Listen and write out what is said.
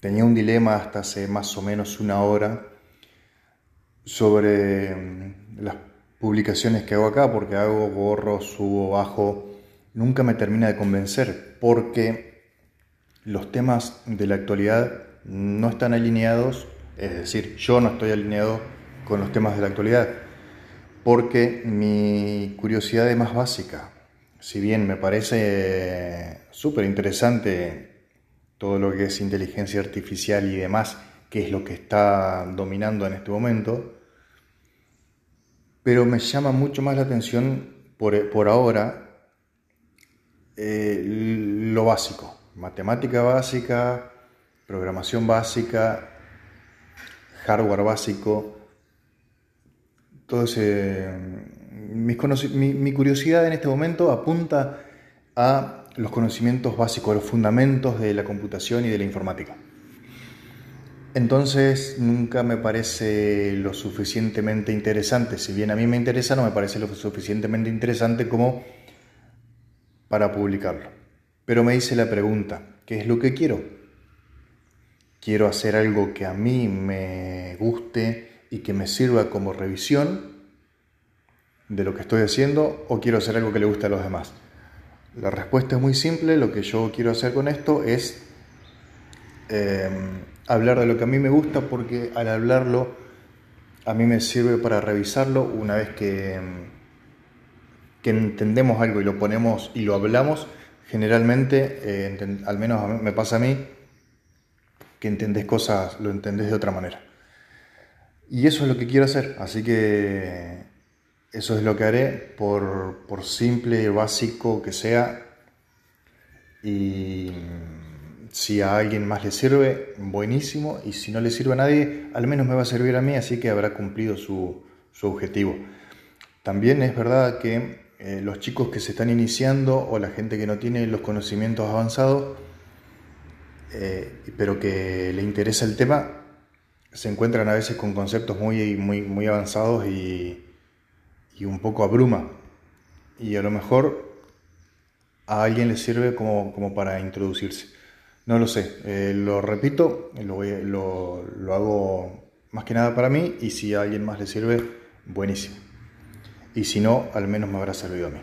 tenía un dilema hasta hace más o menos una hora sobre mm, las publicaciones que hago acá, porque hago, borro, subo, bajo. Nunca me termina de convencer, porque los temas de la actualidad no están alineados, es decir, yo no estoy alineado con los temas de la actualidad, porque mi curiosidad es más básica. Si bien me parece súper interesante todo lo que es inteligencia artificial y demás, que es lo que está dominando en este momento, pero me llama mucho más la atención por, ahora eh, lo básico, matemática básica, programación básica, hardware básico. Mi, mi curiosidad en este momento apunta a los conocimientos básicos, los fundamentos de la computación y de la informática. Entonces nunca me parece lo suficientemente interesante, si bien a mí me interesa, no me parece lo suficientemente interesante como para publicarlo. Pero me hice la pregunta, ¿qué es lo que quiero? Quiero hacer algo que a mí me guste y que me sirva como revisión de lo que estoy haciendo o quiero hacer algo que le guste a los demás. La respuesta es muy simple, lo que yo quiero hacer con esto es em, hablar de lo que a mí me gusta porque al hablarlo a mí me sirve para revisarlo. Una vez que, que entendemos algo y lo ponemos y lo hablamos, generalmente, eh, al menos me pasa a mí, que entendés cosas, lo entendés de otra manera. Y eso es lo que quiero hacer, así que eso es lo que haré por, por simple básico que sea. Y si a alguien más le sirve, buenísimo. Y si no le sirve a nadie, al menos me va a servir a mí, así que habrá cumplido su, objetivo. También es verdad que eh, los chicos que se están iniciando o la gente que no tiene los conocimientos avanzados, eh, pero que le interesa el tema, se encuentran a veces con conceptos muy, muy, muy avanzados y, y un poco abruma. Y a lo mejor a alguien le sirve como, como para introducirse. No lo sé, eh, lo repito, lo, lo, lo, hago más que nada para mí y si a alguien más le sirve, buenísimo. Y si no, al menos me habrá servido a mí.